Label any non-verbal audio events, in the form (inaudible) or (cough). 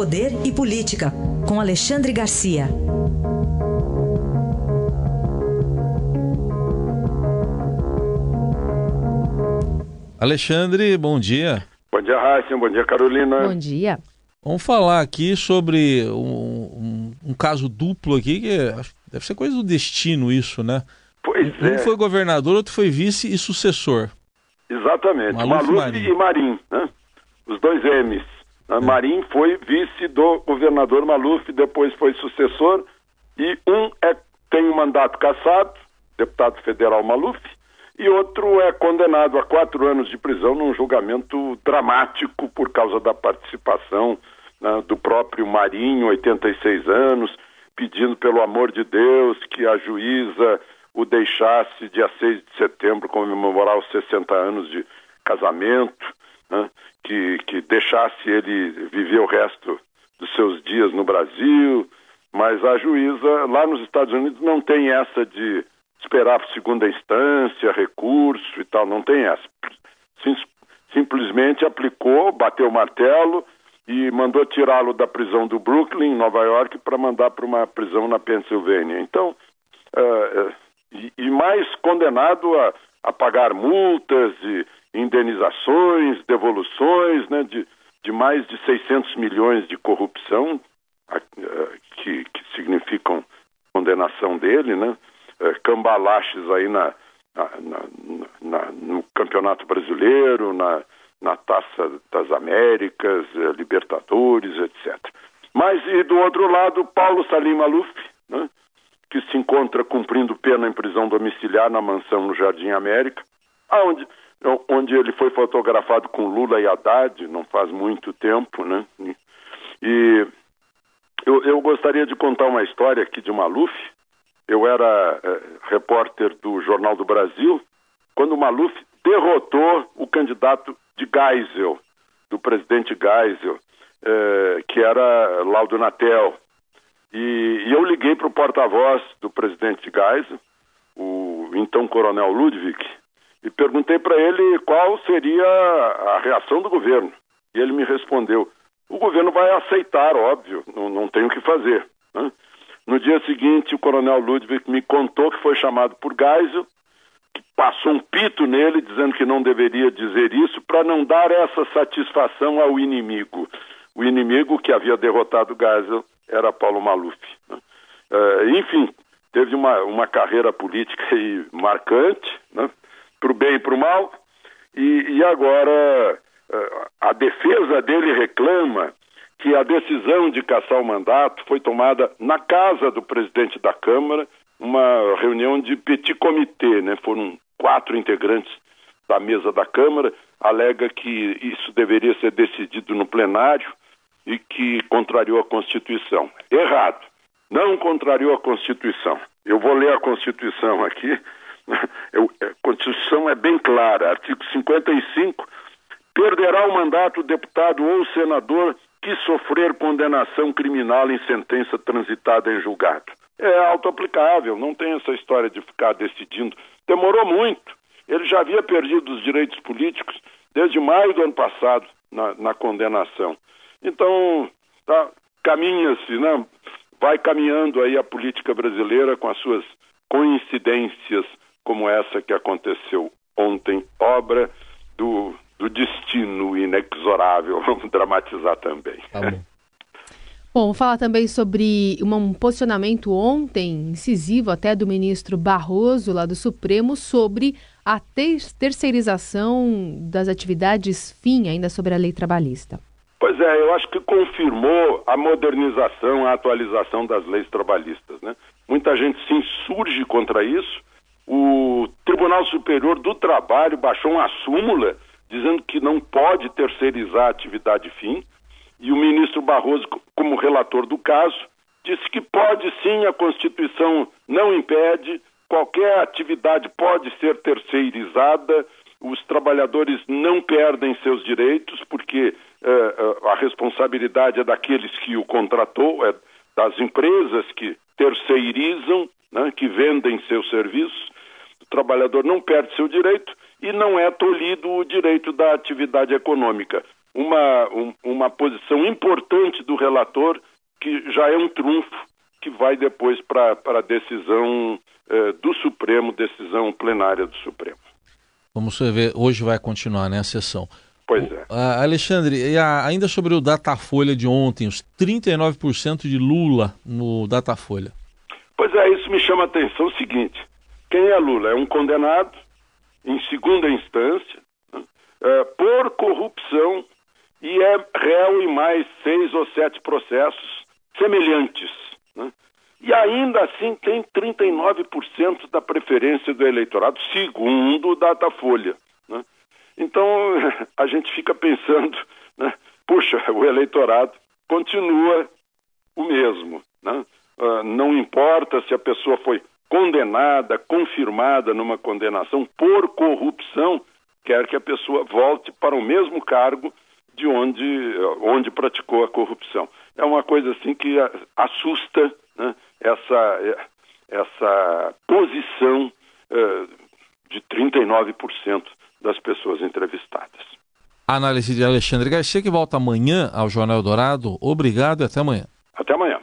Poder e Política, com Alexandre Garcia. Alexandre, bom dia. Bom dia, Raíssa. Bom dia, Carolina. Bom dia. Vamos falar aqui sobre um, um, um caso duplo aqui, que deve ser coisa do destino isso, né? Pois um, é. Um foi governador, outro foi vice e sucessor. Exatamente. Maluf Maluf Marim. e Marim, né? Os dois M's. Né? Marim foi vice do governador Maluf, depois foi sucessor, e um é, tem um mandato cassado, deputado federal Maluf, e outro é condenado a quatro anos de prisão num julgamento dramático por causa da participação né, do próprio Marinho, 86 anos, pedindo pelo amor de Deus que a juíza o deixasse dia 6 de setembro comemorar os 60 anos de casamento, né, que, que deixasse ele viver o resto dos seus dias no Brasil, mas a juíza lá nos Estados Unidos não tem essa de esperar por segunda instância, recurso e tal, não tem essa. Sim, simplesmente aplicou, bateu o martelo e mandou tirá-lo da prisão do Brooklyn, Nova York, para mandar para uma prisão na Pensilvânia. Então, uh, e, e, mais condenado a, a, pagar multas e indenizações, devoluções, né, de, de mais de 600 milhões de corrupção, uh, que, que significam condenação dele, né? cambalaches aí na, na, na, no Campeonato Brasileiro, na, na Taça das Américas, eh, Libertadores, etc. Mas, e do outro lado, Paulo Salim Maluf, né, que se encontra cumprindo pena em prisão domiciliar na mansão no Jardim América, onde, onde ele foi fotografado com Lula e Haddad, não faz muito tempo, né? E eu, eu gostaria de contar uma história aqui de Maluf, eu era eh, repórter do Jornal do Brasil, quando Maluf derrotou o candidato de Geisel, do presidente Geisel, eh, que era Laudo Natel. E, e eu liguei para o porta-voz do presidente Geisel, o então coronel Ludwig, e perguntei para ele qual seria a reação do governo. E ele me respondeu: o governo vai aceitar, óbvio, não, não tem o que fazer. Né? No dia seguinte, o coronel Ludwig me contou que foi chamado por Geisel, que passou um pito nele dizendo que não deveria dizer isso para não dar essa satisfação ao inimigo. O inimigo que havia derrotado Geisel era Paulo Maluf. Né? Uh, enfim, teve uma, uma carreira política marcante, né? Para o bem e para o mal, e, e agora uh, a defesa dele reclama que a decisão de caçar o mandato foi tomada na casa do presidente da Câmara, uma reunião de petit comitê, né? Foram quatro integrantes da mesa da Câmara, alega que isso deveria ser decidido no plenário e que contrariou a Constituição. Errado. Não contrariou a Constituição. Eu vou ler a Constituição aqui. (laughs) A Constituição é bem clara. Artigo 55. Perderá o mandato o deputado ou senador que sofrer condenação criminal em sentença transitada em julgado. É auto-aplicável, não tem essa história de ficar decidindo. Demorou muito. Ele já havia perdido os direitos políticos desde maio do ano passado na, na condenação. Então, tá, caminha-se, né? vai caminhando aí a política brasileira com as suas coincidências, como essa que aconteceu ontem, obra do do destino inexorável. (laughs) Vamos dramatizar também. Tá bom. Bom, falar também sobre um posicionamento ontem, incisivo até do ministro Barroso, lá do Supremo, sobre a ter terceirização das atividades fim, ainda sobre a lei trabalhista. Pois é, eu acho que confirmou a modernização, a atualização das leis trabalhistas. Né? Muita gente se insurge contra isso. O Tribunal Superior do Trabalho baixou uma súmula dizendo que não pode terceirizar a atividade fim, e o ministro Barroso, como relator do caso, disse que pode sim, a Constituição não impede, qualquer atividade pode ser terceirizada, os trabalhadores não perdem seus direitos, porque eh, a responsabilidade é daqueles que o contratou, é das empresas que terceirizam, né, que vendem seus serviços, trabalhador não perde seu direito, e não é tolhido o direito da atividade econômica. uma, um, uma posição importante do relator, que já é um trunfo que vai depois para a decisão eh, do Supremo, decisão plenária do Supremo. Vamos ver, hoje vai continuar né, a sessão. Pois é. Uh, Alexandre, e a, ainda sobre o Datafolha de ontem, os 39% de Lula no Datafolha. Pois é, isso me chama a atenção o seguinte: quem é Lula? É um condenado em segunda instância é, por corrupção e é réu em mais seis ou sete processos semelhantes. Né? E ainda assim tem 39% da preferência do eleitorado, segundo o Datafolha. Né? Então, (laughs) a gente fica pensando, né? puxa, (laughs) o eleitorado continua o mesmo. Né? Uh, não importa se a pessoa foi condenada, confirmada numa condenação por corrupção, quer que a pessoa volte para o mesmo cargo de onde, onde praticou a corrupção. É uma coisa assim que assusta né? essa, essa posição uh, de 39% das pessoas entrevistadas. Análise de Alexandre Garcia, que volta amanhã ao Jornal Dourado. Obrigado e até amanhã. Até amanhã.